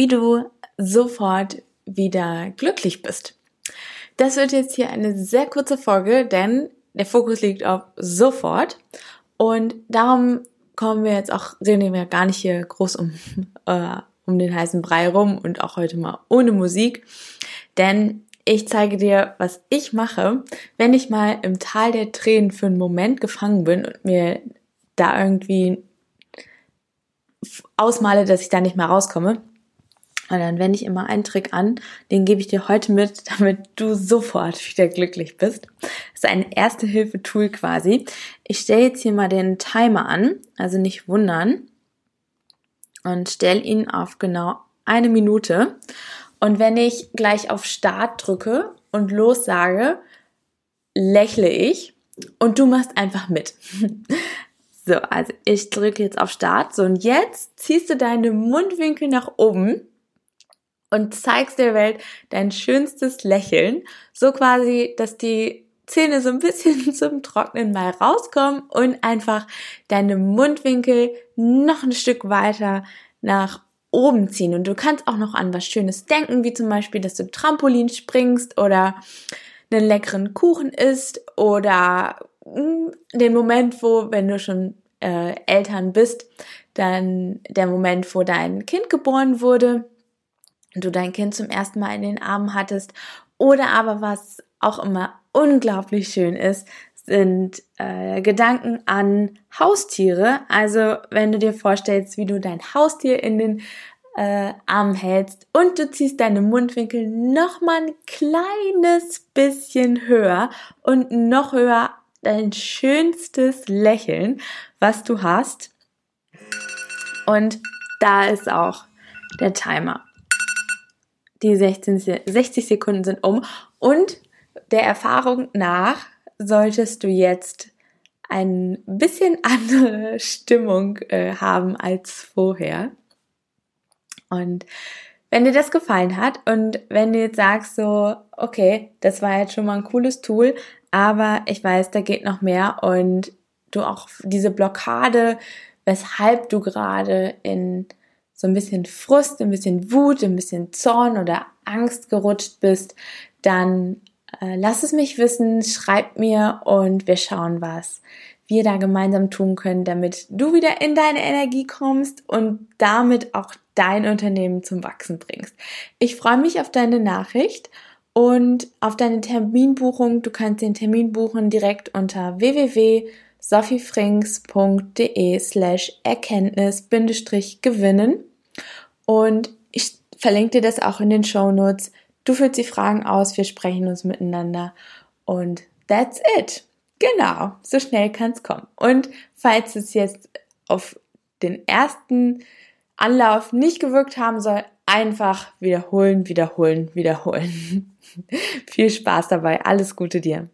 wie du sofort wieder glücklich bist. Das wird jetzt hier eine sehr kurze Folge, denn der Fokus liegt auf sofort und darum kommen wir jetzt auch, sehen wir gar nicht hier groß um, äh, um den heißen Brei rum und auch heute mal ohne Musik, denn ich zeige dir, was ich mache, wenn ich mal im Tal der Tränen für einen Moment gefangen bin und mir da irgendwie ausmale, dass ich da nicht mehr rauskomme. Und dann wende ich immer einen Trick an, den gebe ich dir heute mit, damit du sofort wieder glücklich bist. Das ist ein Erste-Hilfe-Tool quasi. Ich stelle jetzt hier mal den Timer an, also nicht wundern. Und stelle ihn auf genau eine Minute. Und wenn ich gleich auf Start drücke und los sage, lächle ich und du machst einfach mit. So, also ich drücke jetzt auf Start. So, und jetzt ziehst du deine Mundwinkel nach oben und zeigst der Welt dein schönstes Lächeln. So quasi, dass die Zähne so ein bisschen zum Trocknen mal rauskommen und einfach deine Mundwinkel noch ein Stück weiter nach oben ziehen. Und du kannst auch noch an was Schönes denken, wie zum Beispiel, dass du Trampolin springst oder einen leckeren Kuchen isst oder hm, den Moment, wo, wenn du schon äh, Eltern bist, dann der Moment, wo dein Kind geboren wurde du dein Kind zum ersten Mal in den Armen hattest oder aber was auch immer unglaublich schön ist, sind äh, Gedanken an Haustiere. Also wenn du dir vorstellst, wie du dein Haustier in den äh, Arm hältst und du ziehst deine Mundwinkel noch mal ein kleines bisschen höher und noch höher dein schönstes Lächeln, was du hast. Und da ist auch der Timer. Die 16, 60 Sekunden sind um und der Erfahrung nach solltest du jetzt ein bisschen andere Stimmung äh, haben als vorher. Und wenn dir das gefallen hat und wenn du jetzt sagst so, okay, das war jetzt schon mal ein cooles Tool, aber ich weiß, da geht noch mehr und du auch diese Blockade, weshalb du gerade in so ein bisschen Frust, ein bisschen Wut, ein bisschen Zorn oder Angst gerutscht bist, dann äh, lass es mich wissen, schreib mir und wir schauen, was wir da gemeinsam tun können, damit du wieder in deine Energie kommst und damit auch dein Unternehmen zum Wachsen bringst. Ich freue mich auf deine Nachricht und auf deine Terminbuchung. Du kannst den Termin buchen direkt unter www.sophiefrings.de slash Erkenntnis-gewinnen und ich verlinke dir das auch in den Show Notes. Du füllst die Fragen aus, wir sprechen uns miteinander und that's it. Genau, so schnell kann es kommen. Und falls es jetzt auf den ersten Anlauf nicht gewirkt haben soll, einfach wiederholen, wiederholen, wiederholen. Viel Spaß dabei. Alles Gute dir.